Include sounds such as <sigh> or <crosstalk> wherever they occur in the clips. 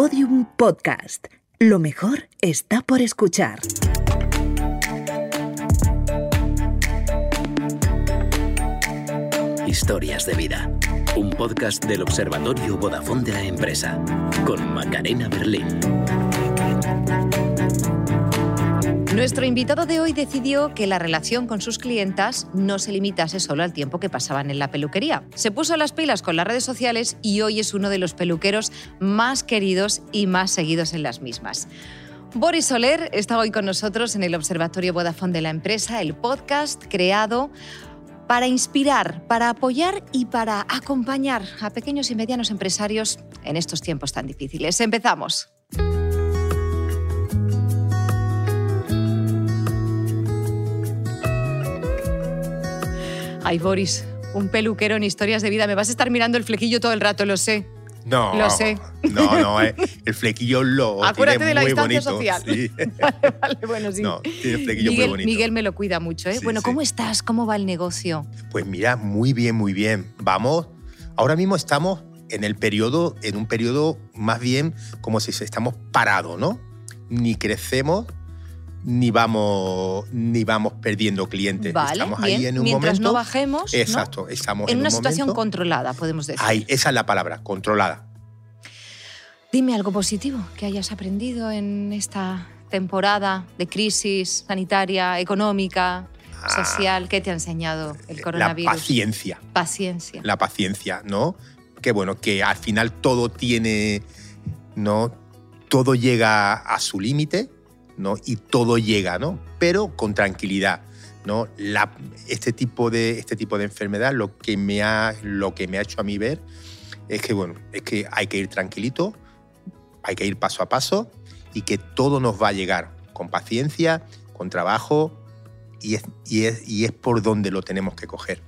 Podium Podcast. Lo mejor está por escuchar. Historias de vida. Un podcast del Observatorio Vodafone de la empresa. Con Macarena Berlín. Nuestro invitado de hoy decidió que la relación con sus clientas no se limitase solo al tiempo que pasaban en la peluquería. Se puso las pilas con las redes sociales y hoy es uno de los peluqueros más queridos y más seguidos en las mismas. Boris Soler está hoy con nosotros en el Observatorio Vodafone de la empresa, el podcast creado para inspirar, para apoyar y para acompañar a pequeños y medianos empresarios en estos tiempos tan difíciles. Empezamos. Ay, Boris, un peluquero en historias de vida. Me vas a estar mirando el flequillo todo el rato, lo sé. No, Lo sé. No, no, eh, el flequillo lo Acuérdate tiene de la muy distancia bonito. social. sí. <laughs> Vale, vale, bueno, sí. No, tiene el flequillo Miguel, muy bonito. Miguel me lo cuida mucho, ¿eh? Sí, bueno. ¿cómo estás? ¿Cómo va el negocio? Pues mira, muy bien, muy bien. Vamos, ahora mismo estamos en el periodo, en un periodo más bien como si estamos parados, ¿no? Ni crecemos ni vamos ni vamos perdiendo clientes. Vale, estamos bien. ahí en un Mientras momento. no bajemos, ¿no? Exacto, estamos En en, una un situación momento- controlada, podemos decir. Ahí, esa es la palabra, controlada. Dime algo positivo que hayas aprendido en esta temporada de crisis sanitaria, económica, Ah, social. ¿Qué te ha enseñado el La coronavirus? paciencia. Paciencia. la paciencia, ¿no? Que bueno, que al final todo tiene, ¿no? Todo llega a su límite, ¿no? Y todo llega, ¿no? Pero con tranquilidad, ¿no? Este, tipo de, este tipo de enfermedad lo que, me ha, lo que me ha hecho a mí ver es que, bueno, es que hay que ir tranquilito, hay que ir paso a paso y que todo nos va a llegar con paciencia, con trabajo y es, y es, y es por donde lo tenemos que coger.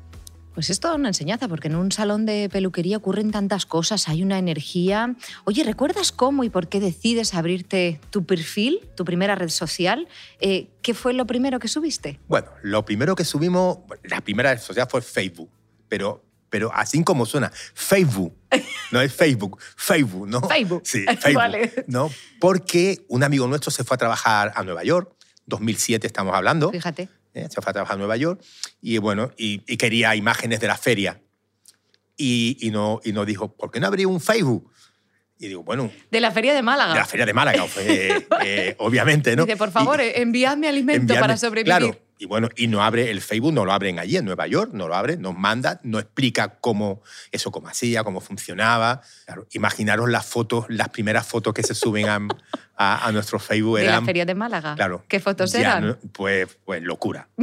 Pues es toda una enseñanza, porque en un salón de peluquería ocurren tantas cosas, hay una energía. Oye, ¿recuerdas cómo y por qué decides abrirte tu perfil, tu primera red social? Eh, ¿Qué fue lo primero que subiste? Bueno, lo primero que subimos, la primera red social fue Facebook, pero, pero así como suena, Facebook, no es Facebook, Facebook, ¿no? Facebook. Sí, <laughs> Facebook, Vale. ¿no? Porque un amigo nuestro se fue a trabajar a Nueva York, 2007 estamos hablando, Fíjate. ¿Eh? se fue a trabajar a Nueva York y bueno, y, y quería imágenes de la feria. Y, y, no, y nos dijo, ¿por qué no abrí un Facebook? Y digo, bueno, De la Feria de Málaga. de la feria de Málaga, eh, <laughs> eh, obviamente, ¿no? Dice, por Y- favor, eh, enviadme alimento enviarme- para sobrevivir. Claro, y bueno, y no abre el Facebook, no lo abren allí en Nueva York, no lo abre, nos manda, no explica cómo eso cómo hacía, cómo funcionaba. Claro, imaginaros las fotos, las primeras fotos que se suben a, a- a nuestro Facebook de la eran. Feria de Málaga. Claro. ¿Qué fotos ya eran? pues, pues locura. <laughs>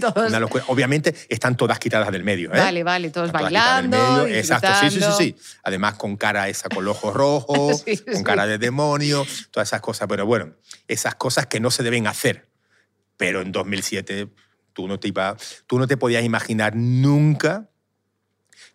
Todos-. Obviamente están todas quitadas del medio. ¿eh? Vale, vale, todos Están todas bailando, medio. Exacto, sí, sí, sí, sí. Además con cara esa con ojos rojos, <laughs> Sí, con sí. cara de demonio, todas esas cosas. Pero bueno, esas cosas que no se deben hacer. Pero en 2007 tú no te, iba- tú no te podías imaginar nunca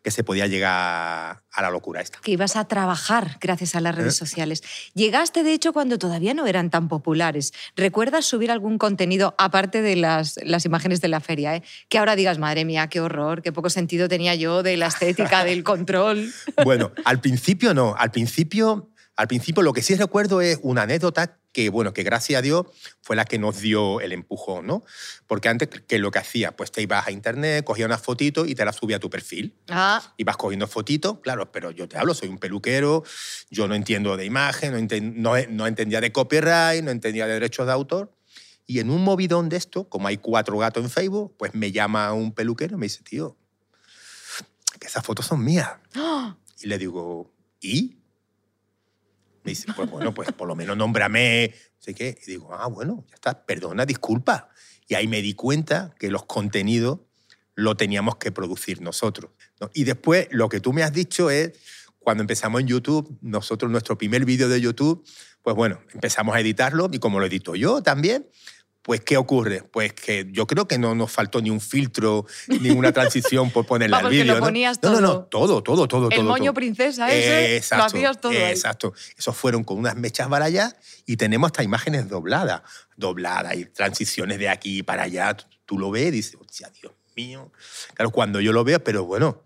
que se podía llegar a la locura esta. que ibas a trabajar gracias a las redes ¿Eh? sociales. Llegaste, de hecho, cuando todavía no eran tan populares. ¿Recuerdas subir algún contenido, aparte de las, las imágenes de la feria, eh? que ahora digas, madre mía, qué horror, qué poco sentido tenía yo de la estética, del <laughs> control? Bueno, al principio no. Al principio, al principio lo que sí recuerdo es una anécdota que, bueno, que gracias a Dios fue la que nos dio el empujón, ¿no? Porque antes, ¿qué es lo que hacía? Pues te ibas a internet, cogías una fotito y te la subía a tu perfil. Ah, Ibas cogiendo fotitos, claro, pero yo te hablo, soy un peluquero, yo no entiendo de imagen, no, enten- no, no entendía de copyright, no entendía de derechos de autor. Y en un movidón de esto, como hay cuatro gatos en Facebook, pues me llama un peluquero y me dice, tío, que esas fotos son mías. ¡Ah! Y le digo, ¿y? Me dice, pues bueno, pues por lo menos nómbrame, no sé qué. Y digo, ah, bueno, ya está, perdona, disculpa. Y ahí me di cuenta que los contenidos lo teníamos que producir nosotros. ¿no? Y después, lo que tú me has dicho es, cuando empezamos en YouTube, nosotros, nuestro primer vídeo de YouTube, pues bueno, empezamos a editarlo y como lo edito yo también, pues ¿qué ocurre? Pues que yo creo que no nos faltó ni un filtro, ni una transición por ponerle <laughs> al vídeo. ¿no? no, no, no, todo. todo, todo, el todo, moño todo. princesa ese, exacto, lo hacías todo. Exacto. Esos fueron con unas mechas barallas y tenemos hasta imágenes dobladas. Dobladas y transiciones de aquí para allá. Tú, tú lo ves y dices, hostia, Dios mío. Claro, cuando yo lo veo, pero bueno,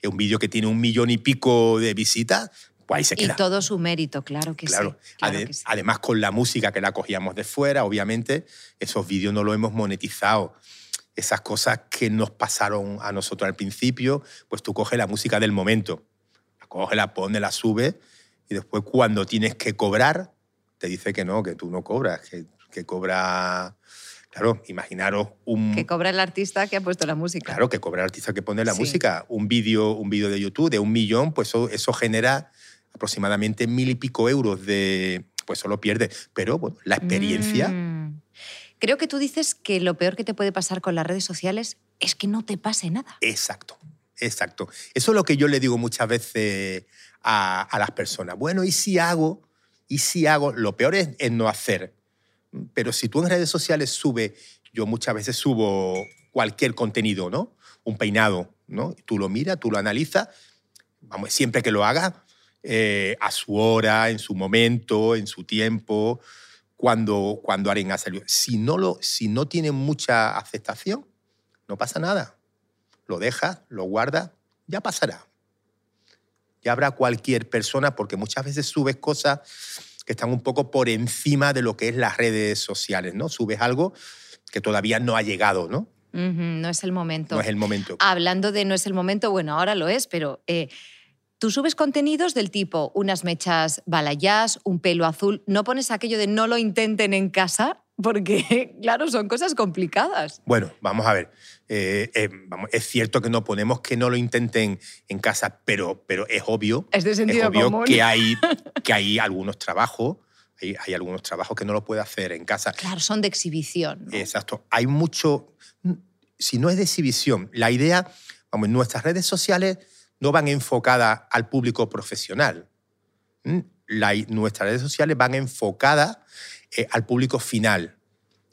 es un vídeo que tiene un millón y pico de visitas, pues ahí se queda. Y todo su mérito, claro que Claro. sí. claro Ade- que sí. Además, con la música que la cogíamos de fuera, obviamente, esos vídeos no los hemos monetizado. Esas cosas que nos pasaron a nosotros al principio, pues tú coges la música del momento, la coges, la pones, la subes, y después cuando tienes que cobrar, te dice que no, que tú no cobras, que, que cobra... Claro, imaginaros un... Que cobra el artista que ha puesto la música. Claro, que cobra el artista que pone la Sí. música. Un vídeo un vídeo de YouTube de un millón, pues eso, eso genera aproximadamente mil y pico euros de... Pues eso lo pierde. Pero bueno, la experiencia... Mm. Creo que tú dices que lo peor que te puede pasar con las redes sociales es que no te pase nada. Exacto, exacto. Eso es lo que yo le digo muchas veces a, a las personas. Bueno, ¿y si hago? ¿Y si hago? Lo peor es, es no hacer. Pero si tú en redes sociales subes, yo muchas veces subo cualquier contenido, ¿no? Un peinado, ¿no? Tú lo miras, tú lo analizas, vamos, siempre que lo hagas, eh, a su hora, en su momento, en su tiempo, cuando, cuando alguien ha salido. Si no, lo, si no tiene mucha aceptación, no pasa nada. Lo dejas, lo guardas, ya pasará. Ya habrá cualquier persona, porque muchas veces subes cosas que están un poco por encima de lo que es las redes sociales, ¿no? Subes algo que todavía no ha llegado, ¿no? No es el momento. No es el momento. Hablando de no es el momento, bueno, ahora lo es, pero eh, tú subes contenidos del tipo unas mechas balayás, un pelo azul. No pones aquello de no lo intenten en casa, porque, <laughs> claro, son cosas complicadas. Bueno, vamos a ver. Eh, eh, vamos, es cierto que no ponemos que no lo intenten en casa, pero, pero es obvio, Es de es sentido obvio común. que hay, que hay algunos trabajos, hay, hay algunos trabajos que no lo puede hacer en casa. Claro, son de exhibición. ¿no? Exacto. Hay mucho. Si no es de exhibición, la idea, vamos, nuestras redes sociales no van enfocadas al público profesional. ¿Mm? La- nuestras redes sociales van enfocadas eh, al público final.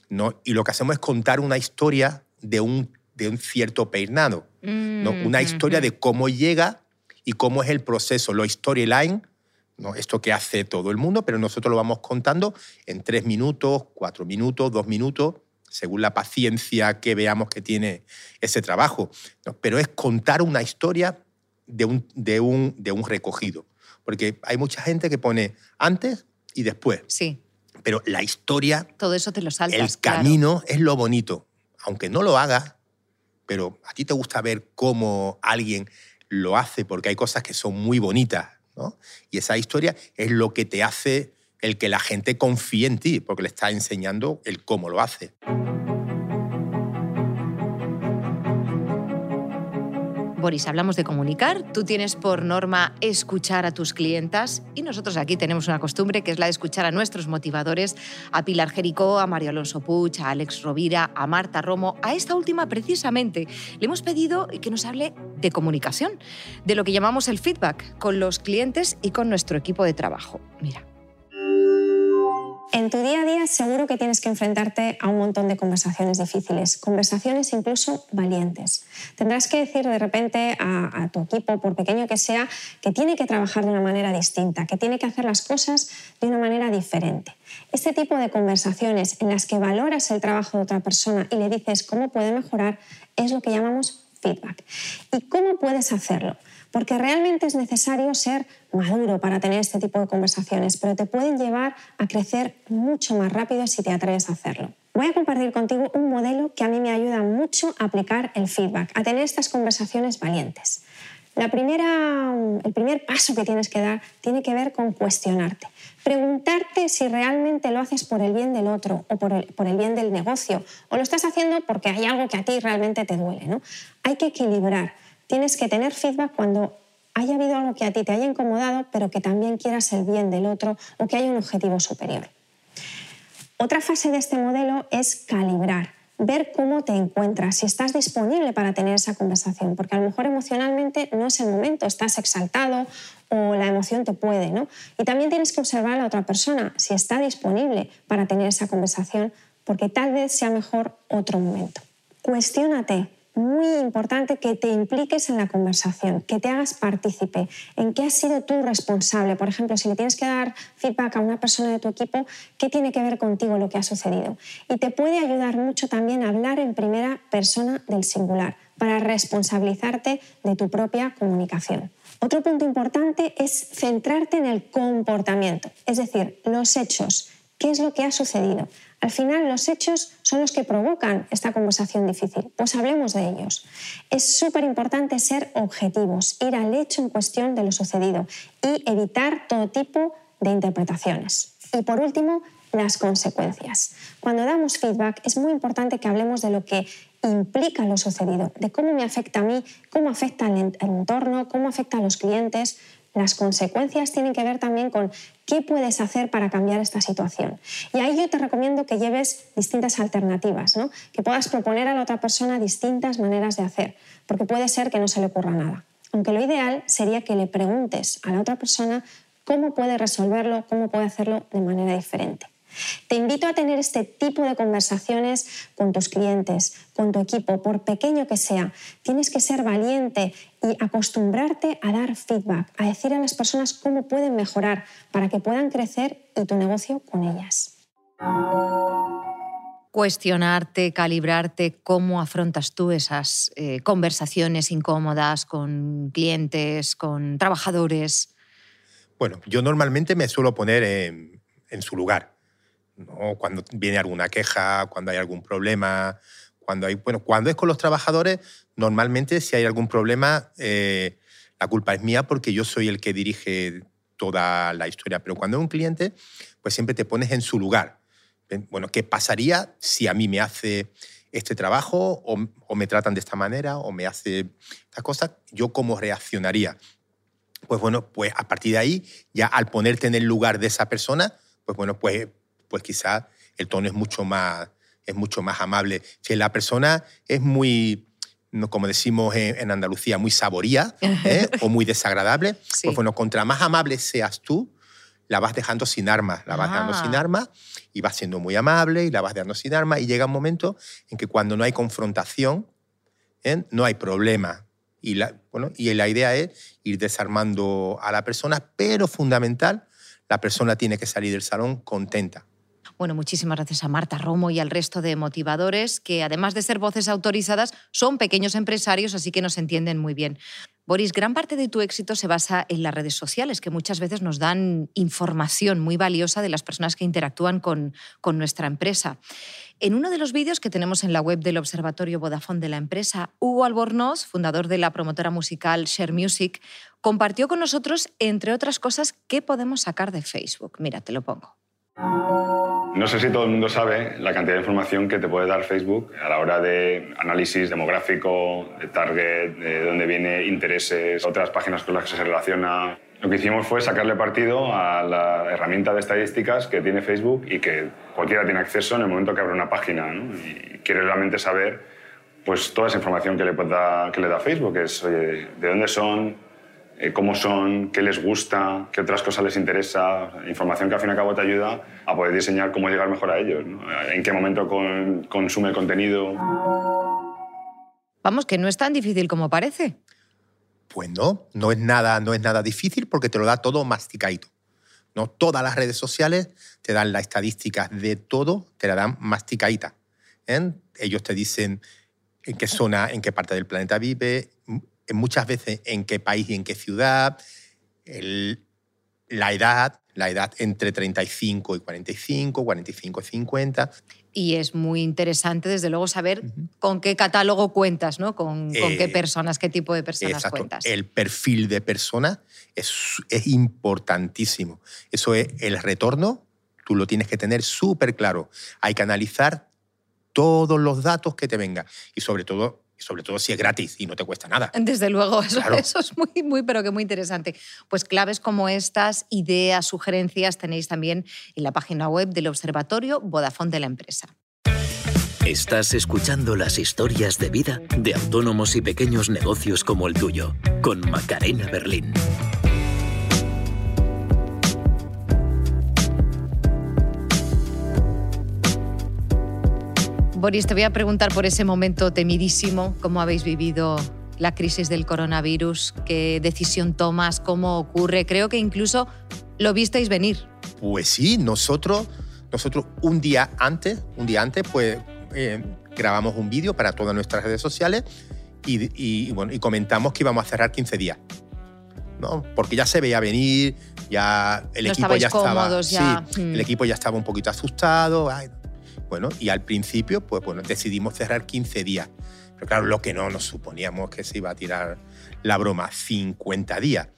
¿no? Y lo que hacemos es contar una historia de un, de un cierto peinado. ¿no? Mm, Una historia ujú. de cómo llega y cómo es el proceso, lo storyline, ¿no? esto que hace todo el mundo, pero nosotros lo vamos contando en tres minutos, cuatro minutos, dos minutos, según la paciencia que veamos que tiene ese trabajo. ¿no? Pero es contar una historia de un, de, un, de un recogido. Porque hay mucha gente que pone antes y después, Sí, pero la historia todo eso te lo saltas. el claro. camino es lo bonito. Aunque no lo hagas, pero a ti te gusta ver cómo alguien lo hace, porque hay cosas que son muy bonitas, ¿no? Y esa historia es lo que te hace el que la gente confíe en ti, porque le está enseñando el cómo lo hace. Boris, hablamos de comunicar. Tú tienes por norma escuchar a tus clientas y nosotros aquí tenemos una costumbre que es la de escuchar a nuestros motivadores, a Pilar Jericó, a Mario Alonso Puig, a Alex Rovira, a Marta Romo. A esta última, precisamente, le hemos pedido que nos hable de comunicación, de lo que llamamos el feedback con los clientes y con nuestro equipo de trabajo. Mira. En tu día a día seguro que tienes que enfrentarte a un montón de conversaciones difíciles, conversaciones incluso valientes. Tendrás que decir de repente a, tu equipo, por pequeño que sea, que tiene que trabajar de una manera distinta, que tiene que hacer las cosas de una manera diferente. Este tipo de conversaciones en las que valoras el trabajo de otra persona y le dices cómo puede mejorar es lo que llamamos feedback. ¿Y cómo puedes hacerlo? Porque realmente es necesario ser maduro para tener este tipo de conversaciones, pero te pueden llevar a crecer mucho más rápido si te atreves a hacerlo. Voy a compartir contigo un modelo que a mí me ayuda mucho a aplicar el feedback, a tener estas conversaciones valientes. La primera, el primer paso que tienes que dar tiene que ver con cuestionarte. Preguntarte si realmente lo haces por el bien del otro o por el, por el bien del negocio o lo estás haciendo porque hay algo que a ti realmente te duele. ¿no? Hay que equilibrar. Tienes que tener feedback cuando haya habido algo que a ti te haya incomodado, pero que también quieras el bien del otro o que haya un objetivo superior. Otra fase de este modelo es calibrar, ver cómo te encuentras, si estás disponible para tener esa conversación, porque a lo mejor emocionalmente no es el momento, estás exaltado o la emoción te puede, ¿no? Y también tienes que observar a la otra persona si está disponible para tener esa conversación, porque tal vez sea mejor otro momento. Cuestiónate, muy importante que te impliques en la conversación, que te hagas partícipe, en qué has sido tú responsable. Por ejemplo, si le tienes que dar feedback a una persona de tu equipo, ¿qué tiene que ver contigo lo que ha sucedido? Y te puede ayudar mucho también a hablar en primera persona del singular, para responsabilizarte de tu propia comunicación. Otro punto importante es centrarte en el comportamiento, es decir, los hechos. ¿Qué es lo que ha sucedido? Al final, los hechos son los que provocan esta conversación difícil. Pues hablemos de ellos. Es súper importante ser objetivos, ir al hecho en cuestión de lo sucedido y evitar todo tipo de interpretaciones. Y por último, las consecuencias. Cuando damos feedback es muy importante que hablemos de lo que implica lo sucedido, de cómo me afecta a mí, cómo afecta al entorno, cómo afecta a los clientes. Las consecuencias tienen que ver también con qué puedes hacer para cambiar esta situación. Y ahí yo te recomiendo que lleves distintas alternativas, ¿no? que puedas proponer a la otra persona distintas maneras de hacer, porque puede ser que no se le ocurra nada. Aunque lo ideal sería que le preguntes a la otra persona cómo puede resolverlo, cómo puede hacerlo de manera diferente. Te invito a tener este tipo de conversaciones con tus clientes, con tu equipo, por pequeño que sea. Tienes que ser valiente y acostumbrarte a dar feedback, a decir a las personas cómo pueden mejorar para que puedan crecer y tu negocio con ellas. Cuestionarte, calibrarte, cómo afrontas tú esas eh, conversaciones incómodas con clientes, con trabajadores. Bueno, yo normalmente me suelo poner en su lugar cuando viene alguna queja, cuando hay algún problema, cuando hay, bueno, cuando es con los trabajadores, normalmente si hay algún problema, eh, la culpa es mía porque yo soy el que dirige toda la historia. Pero cuando es un cliente, pues siempre te pones en su lugar. Bueno, ¿qué pasaría si a mí me hace este trabajo o, o me tratan de esta manera o me hace esta cosa? ¿Yo cómo reaccionaría? Pues bueno, pues a partir de ahí, ya al ponerte en el lugar de esa persona, pues bueno, pues pues quizás el tono es mucho más, es mucho más amable. Si la persona es muy, como decimos en, Andalucía, muy saboría ¿eh? o muy desagradable, <laughs> pues bueno, contra más amable seas tú, la vas dejando sin armas, la vas dejando sin ah. armas y vas siendo muy amable y la vas dejando sin armas y llega un momento en que cuando no hay confrontación, ¿eh? no hay problema. Y la, bueno, y la idea es ir desarmando a la persona, pero fundamental, la persona tiene que salir del salón contenta. Bueno, muchísimas gracias a Marta Romo y al resto de motivadores que, además de ser voces autorizadas, son pequeños empresarios, así que nos entienden muy bien. Boris, gran parte de tu éxito se basa en las redes sociales, que muchas veces nos dan información muy valiosa de las personas que interactúan con, con nuestra empresa. En uno de los vídeos que tenemos en la web del Observatorio Vodafone de la empresa, Hugo Albornoz, fundador de la promotora musical Share Music, compartió con nosotros, entre otras cosas, qué podemos sacar de Facebook. Mira, te lo pongo. No sé si todo el mundo sabe la cantidad de información que te puede dar Facebook a la hora de análisis demográfico, de target, de dónde viene intereses, otras páginas con las que se relaciona. Lo que hicimos fue sacarle partido a la herramienta de estadísticas que tiene Facebook y que cualquiera tiene acceso en el momento que abre una página y quiere realmente saber pues, toda esa información que le, pueda, que le da Facebook, es de dónde son, cómo son, qué les gusta, qué otras cosas les interesa, información que al fin y al cabo te ayuda a poder diseñar cómo llegar mejor a ellos, en qué momento consume el contenido. Vamos, que no es tan difícil como parece. Pues no, no es nada, no es nada difícil porque te lo da todo masticadito. ¿no? Todas las redes sociales te dan las estadísticas de todo, te la dan masticadita. ¿eh? Ellos te dicen en qué zona, en qué parte del planeta vive, muchas veces en qué país y en qué ciudad, la edad, la edad entre 35 y 45, 45 y 50. Y es muy interesante, desde luego, saber con qué catálogo cuentas, ¿no? Con, qué eh, personas, qué tipo de personas cuentas. El perfil de persona es, es importantísimo. Eso es el retorno, tú lo tienes que tener súper claro. Hay que analizar todos los datos que te vengan y sobre todo sobre todo si es gratis y no te cuesta nada. Desde luego, eso, es muy, muy, pero que muy interesante. Pues claves como estas, ideas, sugerencias, tenéis también en la página web del Observatorio Vodafone de la empresa. Estás escuchando las historias de vida de autónomos y pequeños negocios como el tuyo, con Macarena Berlín. Boris, te voy a preguntar por ese momento temidísimo, cómo habéis vivido la crisis del coronavirus, qué decisión tomas, cómo ocurre. Creo que incluso lo visteis venir. Pues sí, nosotros, nosotros un día antes, un día antes, pues eh, grabamos un vídeo para todas nuestras redes sociales y, bueno, y comentamos que íbamos a cerrar 15 días. ¿no? Porque ya se veía venir, ya el No equipo ya estaba. ya. Sí, Mm. el equipo ya estaba un poquito asustado. ay, bueno, y al principio, pues bueno, decidimos cerrar 15 días. Pero claro, lo que no nos suponíamos que se iba a tirar la broma, 50 días.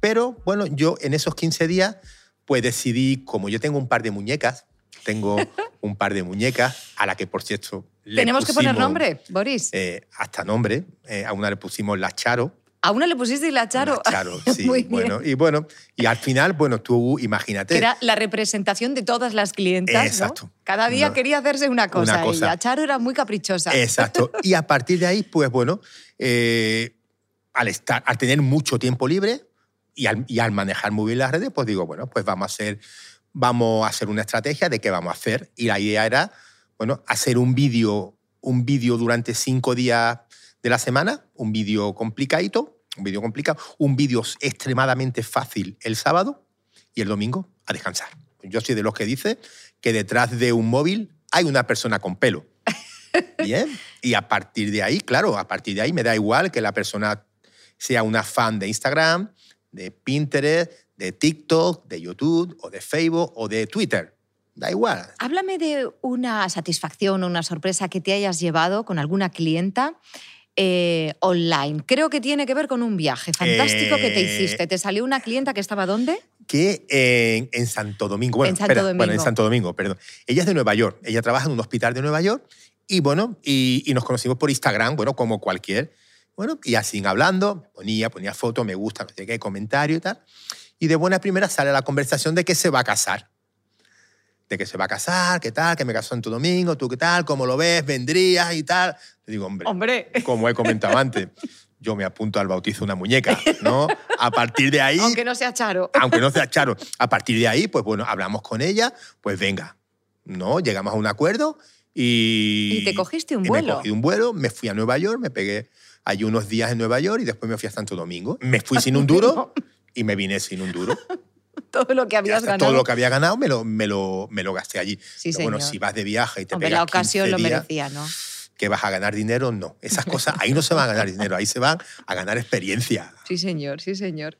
Pero bueno, yo en esos 15 días, pues decidí, como yo tengo un par de muñecas, tengo <laughs> un par de muñecas a la que, por cierto, le Tenemos que poner nombre, Boris. eh, hasta nombre. eh, a una le pusimos la Charo. A una le pusiste la Charo. La Charo, <laughs> sí. Muy bien. bueno, y bueno, y al final, bueno, tú imagínate. Era la representación de todas las clientas. ¿no? Exacto. Cada día No. quería hacerse una cosa, cosa. y la Charo era muy caprichosa. Exacto. Y a partir de ahí, pues bueno, eh, al, estar, al tener mucho tiempo libre y al, y al manejar muy bien las redes, pues digo, bueno, pues vamos a hacer, vamos a hacer una estrategia de qué vamos a hacer. Y la idea era, bueno, hacer un vídeo, un vídeo durante cinco días de la semana, un vídeo complicadito, un vídeo complicado, un vídeo extremadamente fácil el sábado y el domingo a descansar. Yo soy de los que dice que detrás de un móvil hay una persona con pelo. <laughs> Bien. Y a partir de ahí, claro, a partir de ahí me da igual que la persona sea una fan de Instagram, de Pinterest, de TikTok, de YouTube, o de Facebook, o de Twitter. Da igual. Háblame de una satisfacción o una sorpresa que te hayas llevado con alguna clienta eh, online. Creo que tiene que ver con un viaje fantástico que te Eh, hiciste. ¿Te salió una clienta que estaba dónde? Que en, en Santo Domingo. Bueno, En Santo espera, bueno, en Domingo. Santo Domingo, perdón. Ella es de Nueva York. Ella trabaja en un hospital de Nueva York. Y bueno, y, y nos conocimos por Instagram, bueno, como cualquier. Bueno, y así hablando, ponía, ponía fotos, me gusta, no sé qué, comentario y tal. Y de buena primera sale la conversación de que se va a casar. De que se va a casar, qué tal, que me casó en tu domingo, tú qué tal, cómo lo ves, vendrías y tal. Le digo, hombre, Hombre. como he comentado antes, yo me apunto al bautizo de una muñeca, ¿no? A partir de ahí, Aunque no sea Charo. aunque no sea Charo, a partir de ahí, pues bueno, hablamos con ella, pues venga, ¿no? Llegamos a un acuerdo y... Y te cogiste un y vuelo. Me cogí un vuelo, me fui a Nueva York, me pegué allí unos días en Nueva York y después me fui a Santo Domingo. Me fui sin un duro <laughs> y me vine sin un duro. <laughs> Todo lo que habías ganado. Todo lo que había ganado me lo, me lo, me lo gasté allí. Sí, Pero bueno, señor. si vas de viaje y te Hombre, pegas la ocasión 15 lo días, merecía, ¿no? que vas a ganar dinero, no. Esas cosas, ahí no se van a ganar dinero, ahí se van a ganar experiencia. Sí, señor, sí, señor.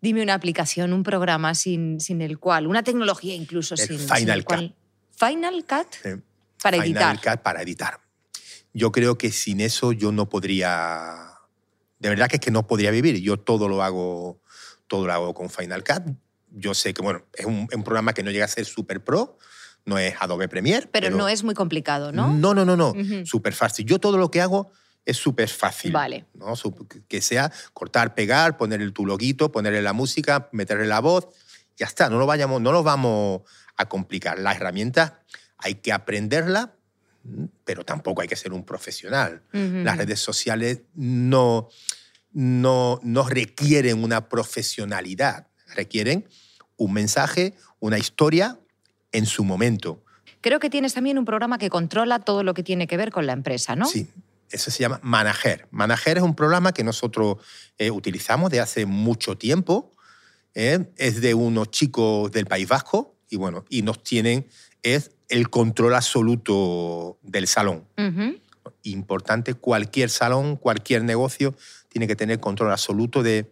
Dime una aplicación, un programa sin, sin el cual, una tecnología incluso El sin, sin Final el cual. Final Cut Eh, para Final editar. Cut para editar. Yo creo que sin eso yo no podría. De verdad que es que no podría vivir. Yo todo lo hago, todo lo hago con Final Cut. Yo sé que bueno, es un, un programa que no llega a ser super pro, no es Adobe Premiere. Pero, no es muy complicado, ¿no? No, no, no, no. Ujú. Súper fácil. Yo todo lo que hago es súper fácil. Vale. ¿no? Que sea cortar, pegar, ponerle tu loguito, ponerle la música, meterle la voz. Ya está, no lo, vayamos, no lo vamos a complicar. Las herramientas hay que aprenderlas, pero tampoco hay que ser un profesional. Ujú. Las redes sociales no, no, no requieren una profesionalidad, requieren un mensaje, una historia en su momento. Creo que tienes también un programa que controla todo lo que tiene que ver con la empresa, ¿no? Sí, eso se llama Manager. Manager es un programa que nosotros eh, utilizamos de hace mucho tiempo. ¿eh? Es de unos chicos del País Vasco y bueno, y nos tienen es el control absoluto del salón. Importante, cualquier salón, cualquier negocio tiene que tener control absoluto de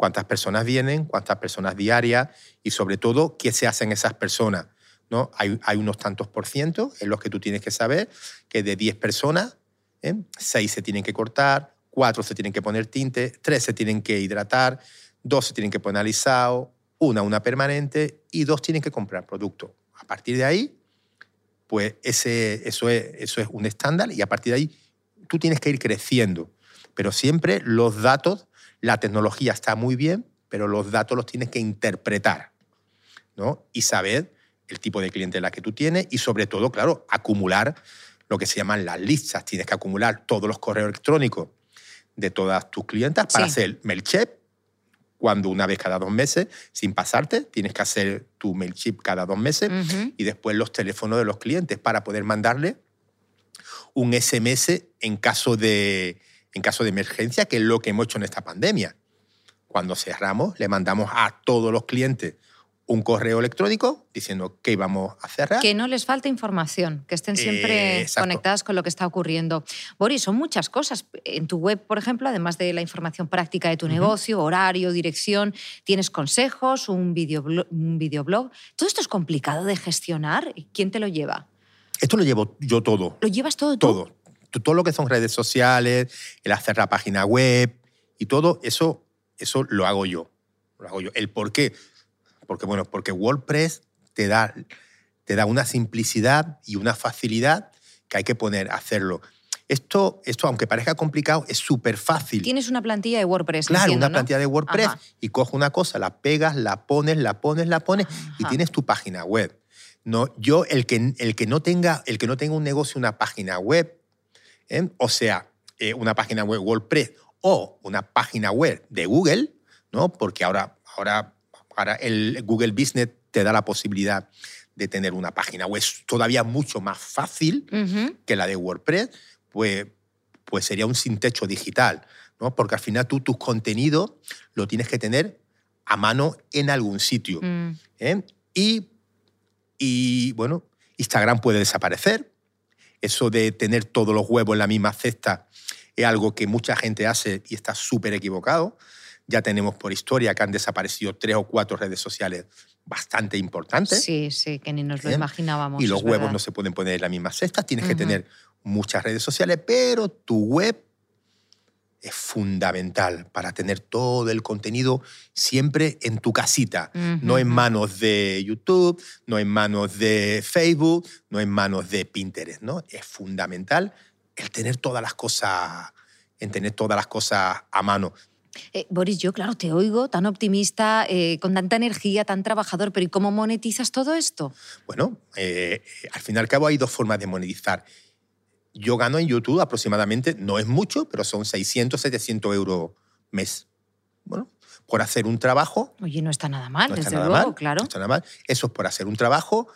cuántas personas vienen, cuántas personas diarias y sobre todo qué se hacen esas personas. ¿no? Hay, hay unos tantos por ciento en los que tú tienes que saber que de 10 personas, ¿eh? 6 se tienen que cortar, 4 se tienen que poner tinte, 3 se tienen que hidratar, 2 se tienen que poner alisado, una una permanente y 2 tienen que comprar producto. A partir de ahí, pues ese, eso, es, eso es un estándar y a partir de ahí tú tienes que ir creciendo. Pero siempre los datos, la tecnología está muy bien, pero los datos los tienes que interpretar ¿no? y saber el tipo de cliente la que tú tienes y sobre todo, claro, acumular lo que se llaman las listas. Tienes que acumular todos los correos electrónicos de todas tus clientas para Sí. hacer MailChimp, cuando una vez cada dos meses, sin pasarte, tienes que hacer tu MailChimp cada dos meses y después los teléfonos de los clientes para poder mandarle un SMS en caso de, en caso de emergencia, que es lo que hemos hecho en esta pandemia. Cuando cerramos, le mandamos a todos los clientes un correo electrónico diciendo que íbamos a cerrar. Que no les falte información, que estén siempre Eh, conectadas con lo que está ocurriendo. Boris, son muchas cosas. En tu web, por ejemplo, además de la información práctica de tu negocio, horario, dirección, tienes consejos, un videoblog, un videoblog. ¿Todo esto es complicado de gestionar? ¿Quién te lo lleva? Esto lo llevo yo todo. ¿Lo llevas todo tú? todo. Todo lo que son redes sociales, el hacer la página web y todo eso, eso lo hago yo. Lo hago yo. ¿El por qué? Porque, bueno, porque WordPress te da, te da una simplicidad y una facilidad que hay que poner a hacerlo. Esto, esto aunque parezca complicado, es súper fácil. Tienes una plantilla de WordPress. Claro, entiendo, una ¿no? plantilla de WordPress Ajá. y coge una cosa, la pegas, la pones, la pones, la pones y tienes tu página web. No, yo, el que, el, que no tenga, el que no tenga un negocio, una página web, ¿eh? o sea, eh, una página web WordPress o una página web de Google, ¿no? porque ahora, ahora, ahora el Google Business te da la posibilidad de tener una página web todavía mucho más fácil que la de WordPress, pues, pues sería un sin techo digital, ¿no? Porque al final tú tus contenidos lo tienes que tener a mano en algún sitio. Mm. ¿eh? Y, y, bueno, Instagram puede desaparecer. Eso de tener todos los huevos en la misma cesta es algo que mucha gente hace y está súper equivocado. Ya tenemos por historia que han desaparecido tres o cuatro redes sociales bastante importantes. Sí, sí, que ni nos lo ¿Eh? imaginábamos. Y los huevos verdad. no se pueden poner en la misma cesta. Tienes que tener muchas redes sociales, pero tu web es fundamental para tener todo el contenido siempre en tu casita, no en manos de YouTube, no en manos de Facebook, no en manos de Pinterest, ¿no? Es fundamental el tener todas las cosas, en tener todas las cosas a mano. Eh, Boris, yo, claro, te oigo tan optimista, eh, con tanta energía, tan trabajador, pero ¿y cómo monetizas todo esto? Bueno, eh, al fin y al cabo hay dos formas de monetizar. Yo gano en YouTube aproximadamente, no es mucho, pero son 600, 700 euros mes. Bueno, por hacer un trabajo, Oye, no está nada mal, no está desde nada luego, mal, claro. no está nada mal. Eso es por hacer un trabajo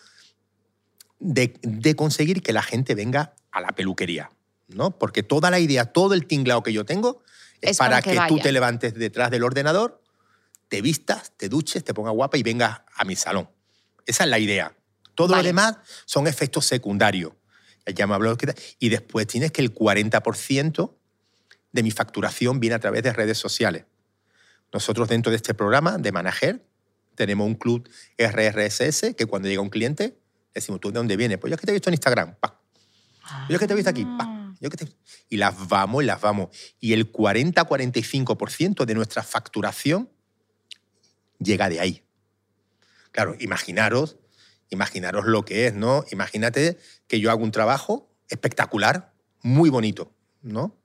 de, de conseguir que la gente venga a la peluquería, ¿no? Porque toda la idea, todo el tinglao que yo tengo es, Es para para, que que, tú te levantes detrás del ordenador, te vistas, te duches, te pongas guapa y vengas a mi salón. Esa es la idea. Todo Vale. lo demás son efectos secundarios. Que- Y después tienes que el 40% de mi facturación viene a través de redes sociales. Nosotros dentro de este programa de Manager tenemos un club RRSS que cuando llega un cliente decimos, ¿tú de dónde vienes? Pues yo es que te he visto en Instagram. Pa. Yo es que te he visto aquí. Pa. Yo que te- Y las vamos y las vamos. Y el 40-45% de nuestra facturación llega de ahí. Claro, imaginaros, imaginaros lo que es, ¿no? Imagínate que yo hago un trabajo espectacular, muy bonito, ¿no?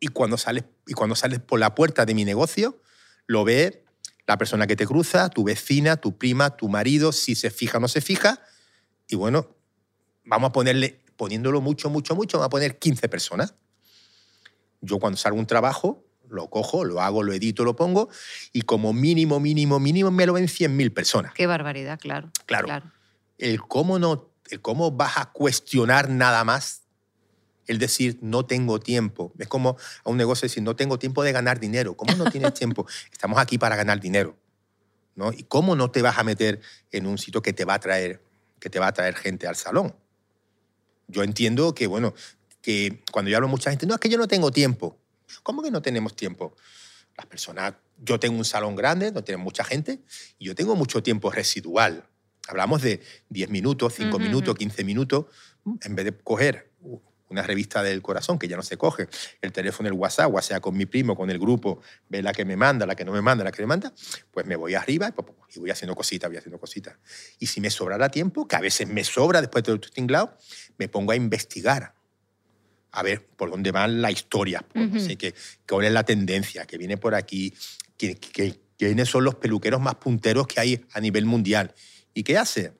Y cuando sales, y cuando sales por la puerta de mi negocio, lo ve la persona que te cruza, tu vecina, tu prima, tu marido, si se fija o no se fija. Y bueno, vamos a ponerle, poniéndolo mucho, mucho, mucho, vamos a poner 15 personas. Yo cuando salgo un trabajo, lo cojo, lo hago, lo edito, lo pongo, y como mínimo, mínimo, mínimo, me lo ven 100.000 personas. Qué barbaridad, claro. Claro. El cómo, no, el cómo vas a cuestionar nada más, el decir no tengo tiempo. Es como a un negocio decir no tengo tiempo de ganar dinero. ¿Cómo no tienes <laughs> tiempo? Estamos aquí para ganar dinero. ¿no? ¿Y cómo no te vas a meter en un sitio que te va a traer, que te va a traer gente al salón? Yo entiendo que, bueno, que cuando yo hablo a mucha gente, no, es que yo no tengo tiempo. ¿Cómo que no tenemos tiempo? Las personas, yo tengo un salón grande, no tiene mucha gente, y yo tengo mucho tiempo residual. Hablamos de 10 minutos, 5 Ujú, minutos, ujú. 15 minutos, en vez de coger una revista del corazón, que ya no se coge, el teléfono, el WhatsApp, o sea con mi primo, con el grupo, ve la que me manda, la que no me manda, la que me manda, pues me voy arriba y po, y voy haciendo cositas, voy haciendo cositas. Y si me sobrara tiempo, que a veces me sobra después de todo esto tinglado, me pongo a investigar a ver por dónde va la historia, sé, qué, cuál es la tendencia, que viene por aquí, que, que- quiénes son los peluqueros más punteros que hay a nivel mundial. ¿Y qué hace?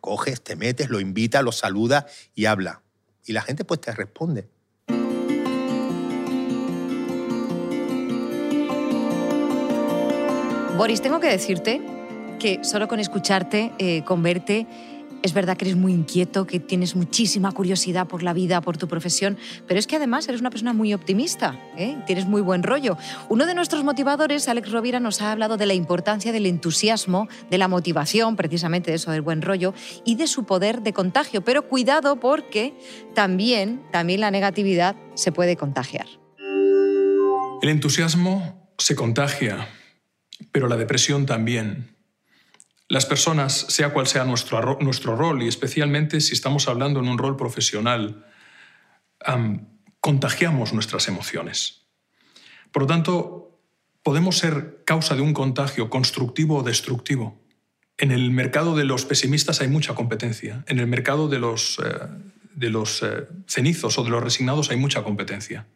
Coges, te metes, lo invita, lo saluda y habla. Y la gente pues te responde. Boris, tengo que decirte que solo con escucharte, eh, con verte, es verdad que eres muy inquieto, que tienes muchísima curiosidad por la vida, por tu profesión, pero es que además eres una persona muy optimista, ¿eh? tienes muy buen rollo. Uno de nuestros motivadores, Alex Rovira, nos ha hablado de la importancia del entusiasmo, de la motivación, precisamente de eso del buen rollo, y de su poder de contagio. Pero cuidado porque también, también la negatividad se puede contagiar. El entusiasmo se contagia, pero la depresión también. Las personas, sea cual sea nuestro, nuestro rol, y especialmente si estamos hablando en un rol profesional, contagiamos nuestras emociones. Por lo tanto, podemos ser causa de un contagio constructivo o destructivo. En el mercado de los pesimistas hay mucha competencia. En el mercado de los, eh, de los eh, cenizos o de los resignados hay mucha competencia.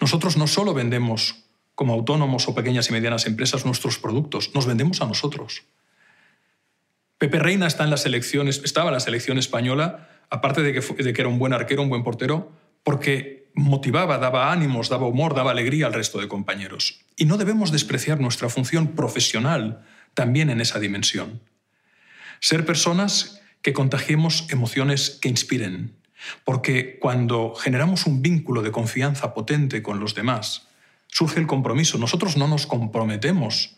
Nosotros no solo vendemos como autónomos o pequeñas y medianas empresas nuestros productos, nos vendemos a nosotros. Pepe Reina está en la selección, estaba en la selección española, aparte de que, de que era un buen arquero, un buen portero, porque motivaba, daba ánimos, daba humor, daba alegría al resto de compañeros. Y no debemos despreciar nuestra función profesional también en esa dimensión. Ser personas que contagiemos emociones que inspiren, porque cuando generamos un vínculo de confianza potente con los demás, surge el compromiso. Nosotros no nos comprometemos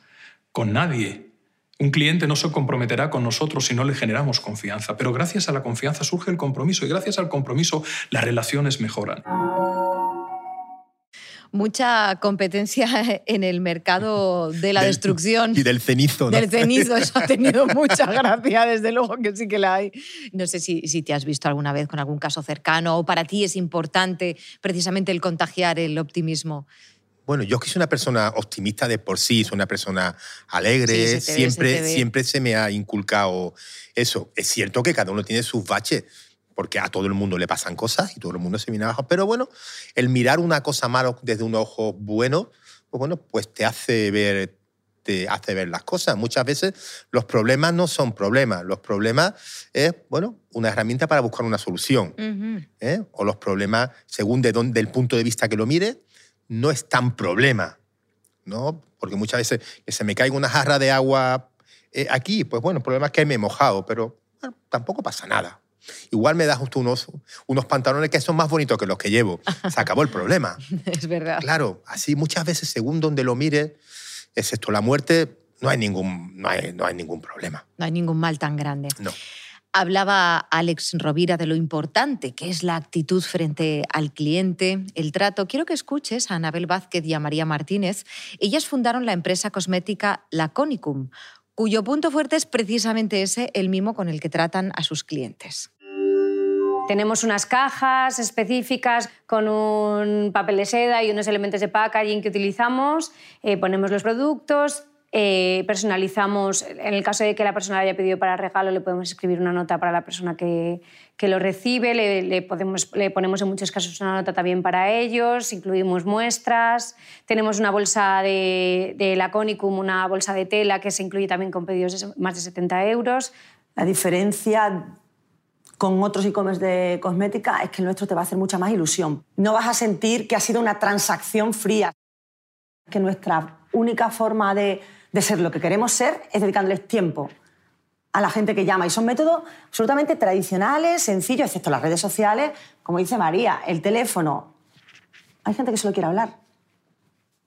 con nadie, un cliente no se comprometerá con nosotros si no le generamos confianza, pero gracias a la confianza surge el compromiso y gracias al compromiso las relaciones mejoran. Mucha competencia <laughs> en el mercado de la destrucción. Y del cenizo. Del cenizo, eso ha tenido <laughs> mucha gracia, desde luego que sí que la hay. No sé si, si te has visto alguna vez con algún caso cercano o para ti es importante precisamente el contagiar el optimismo. Bueno, yo que soy una persona optimista de por sí, soy una persona alegre, siempre, se siempre se me ha inculcado eso. Es cierto que cada uno tiene sus baches, porque a todo el mundo le pasan cosas y todo el mundo se viene abajo, pero bueno, el mirar una cosa mala desde un ojo bueno, pues bueno, pues te hace ver te hace ver las cosas. Muchas veces los problemas no son problemas, los problemas es, bueno, una herramienta para buscar una solución. ¿eh? O los problemas, según de dónde, del punto de vista que lo mire, no es tan problema, ¿no? Porque muchas veces que se me caiga una jarra de agua eh, aquí, pues bueno, el problema es que me he mojado, pero tampoco pasa nada. Igual me das justo unos, unos pantalones que son más bonitos que los que llevo. Se acabó el problema. <laughs> es verdad. Claro, así muchas veces, según donde lo mire, excepto la muerte, no hay ningún, no hay, no hay ningún problema. No hay ningún mal tan grande. No. Hablaba Alex Rovira de lo importante que es la actitud frente al cliente, el trato. Quiero que escuches a Anabel Vázquez y a María Martínez. Ellas fundaron la empresa cosmética Laconicum, cuyo punto fuerte es precisamente ese, el mimo con el que tratan a sus clientes. Tenemos unas cajas específicas con un papel de seda y unos elementos de packaging que utilizamos, eh, ponemos los productos, eh, personalizamos, en el caso de que la persona haya pedido para regalo, le podemos escribir una nota para la persona que, que lo recibe, le, podemos, le ponemos en muchos casos una nota también para ellos, incluimos muestras, tenemos una bolsa de, de Laconicum, una bolsa de tela que se incluye también con pedidos de más de 70 euros. La diferencia con otros e-commerce de cosmética es que el nuestro te va a hacer mucha más ilusión. No vas a sentir que ha sido una transacción fría, que nuestra única forma de de ser lo que queremos ser es dedicándoles tiempo a la gente que llama. Y son métodos absolutamente tradicionales, sencillos, excepto las redes sociales, como dice María, el teléfono. Hay gente que solo quiere hablar.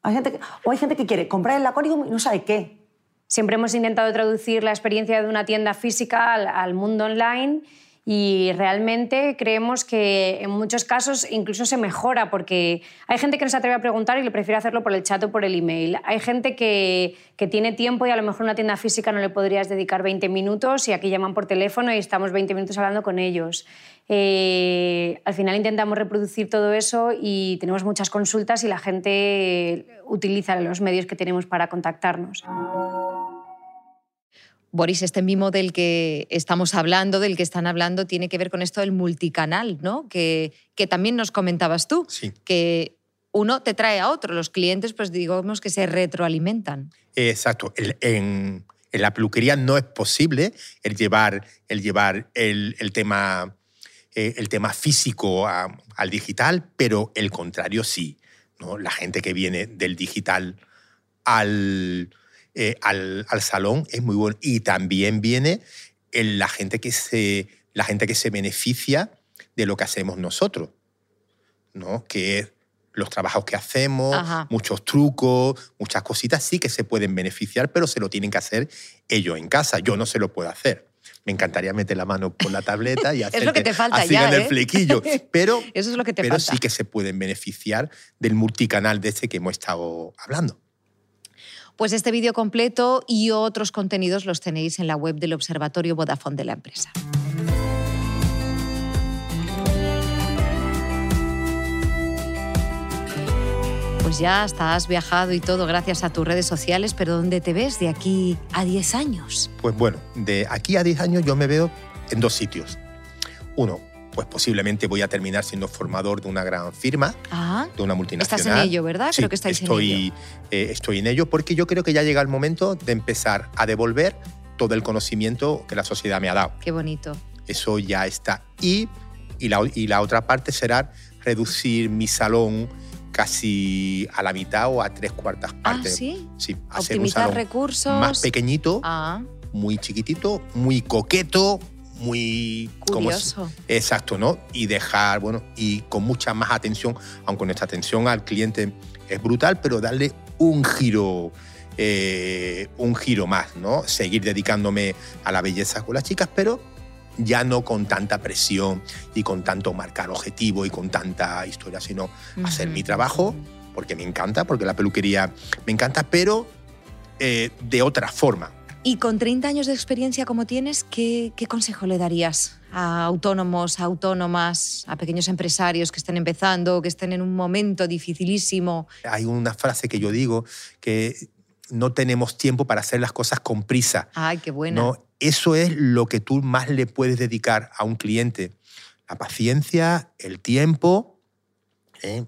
Hay gente o hay gente que quiere comprar el lacónico y no sabe qué. Siempre hemos intentado traducir la experiencia de una tienda física al mundo online y realmente creemos que en muchos casos incluso se mejora porque hay gente que no se atreve a preguntar y le prefiere hacerlo por el chat o por el email. Hay gente que, que tiene tiempo y a lo mejor una tienda física no le podrías dedicar 20 minutos y aquí llaman por teléfono y estamos 20 minutos hablando con ellos. Eh, al final intentamos reproducir todo eso y tenemos muchas consultas y la gente utiliza los medios que tenemos para contactarnos. Boris, este mimo del que estamos hablando, del que están hablando, tiene que ver con esto del multicanal, ¿no? Que, que también nos comentabas tú, que uno te trae a otro. Los clientes, pues digamos que se retroalimentan. Exacto. en, la peluquería no es posible el llevar el, llevar el, tema, eh, el tema físico al digital, pero el contrario sí. ¿no? La gente que viene del digital al, eh, al, salón es muy bueno. Y también viene en la gente que se, la gente que se beneficia de lo que hacemos nosotros, ¿no? Que es los trabajos que hacemos, Ajá. muchos trucos, muchas cositas sí que se pueden beneficiar, pero se lo tienen que hacer ellos en casa. Yo no se lo puedo hacer. Me encantaría meter la mano por la tableta y <laughs> hacer lo que te falta así ya, en el ¿eh? flequillo. <laughs> Pero, Eso es lo que te pero falta. sí que se pueden beneficiar del multicanal de ese que hemos estado hablando. Pues este vídeo completo y otros contenidos los tenéis en la web del Observatorio Vodafone de la empresa. Pues ya hasta has viajado y todo gracias a tus redes sociales, pero ¿dónde te ves de aquí a 10 años? Pues bueno, de aquí a 10 años yo me veo en dos sitios. Uno, pues posiblemente voy a terminar siendo formador de una gran firma, Ah, de una multinacional. Estás en ello, ¿verdad? Sí, Creo que estáis en estoy, ello. eh, estoy en ello porque yo creo que ya llega el momento de empezar a devolver todo el conocimiento que la sociedad me ha dado. qué bonito. Eso ya está. Y, y, la, y la otra parte será reducir mi salón casi a la mitad o a tres cuartas Ah, partes. sí. Sí, hacer un Optimizar salón recursos. más pequeñito, Ah, muy chiquitito, muy coqueto, muy... curioso. Exacto, ¿no? Y dejar, bueno, y con mucha más atención, aunque nuestra atención al cliente es brutal, pero darle un giro, eh, un giro más, ¿no? Seguir dedicándome a la belleza con las chicas, pero ya no con tanta presión y con tanto marcar objetivo y con tanta historia, sino hacer mi trabajo, porque me encanta, porque la peluquería me encanta, pero eh, de otra forma. Y con 30 años de experiencia como tienes, ¿qué, qué consejo le darías a autónomos, a autónomas, a pequeños empresarios que estén empezando, que estén en un momento dificilísimo? Hay una frase que yo digo que no tenemos tiempo para hacer las cosas con prisa. Ay, qué buena. No, eso es lo que tú más le puedes dedicar a un cliente. La paciencia, el tiempo ¿eh?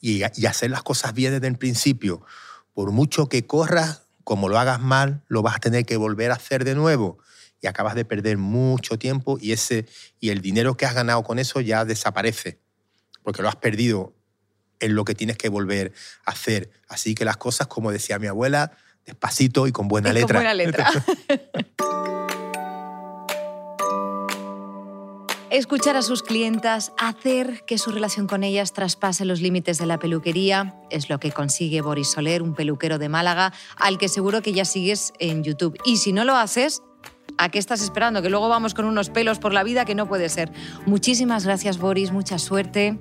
y, y hacer las cosas bien desde el principio. Por mucho que corras, como lo hagas mal, lo vas a tener que volver a hacer de nuevo. Y acabas de perder mucho tiempo y, ese, y el dinero que has ganado con eso ya desaparece. Porque lo has perdido en lo que tienes que volver a hacer. Así que las cosas, como decía mi abuela, despacito y con buena Y con letra. buena letra. <laughs> Escuchar a sus clientas, hacer que su relación con ellas traspase los límites de la peluquería, es lo que consigue Boris Soler, un peluquero de Málaga, al que seguro que ya sigues en YouTube. Y si no lo haces, ¿a qué estás esperando? Que luego vamos con unos pelos por la vida que no puede ser. Muchísimas gracias, Boris, mucha suerte.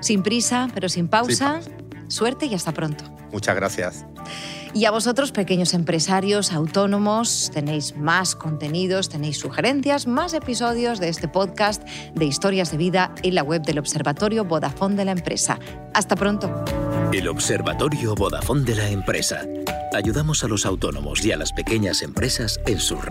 Sin prisa, pero sin pausa. Suerte y hasta pronto. Muchas gracias. Y a vosotros, pequeños empresarios, autónomos, tenéis más contenidos, tenéis sugerencias, más episodios de este podcast de historias de vida en la web del Observatorio Vodafone de la empresa. Hasta pronto. El Observatorio Vodafone de la empresa. Ayudamos a los autónomos y a las pequeñas empresas en sus